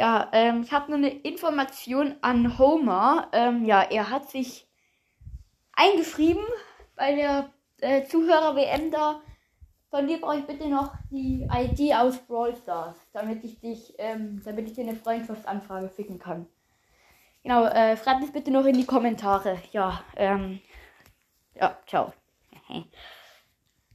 Ja, ähm, ich habe nur eine Information an Homer. Ähm, ja, er hat sich eingeschrieben bei der äh, Zuhörer-WM da. Von dir brauche ich bitte noch die ID aus Brawl Stars, damit ich dich, ähm, damit ich dir eine Freundschaftsanfrage ficken kann. Genau, äh, schreibt es bitte noch in die Kommentare. Ja, ähm, ja, ciao.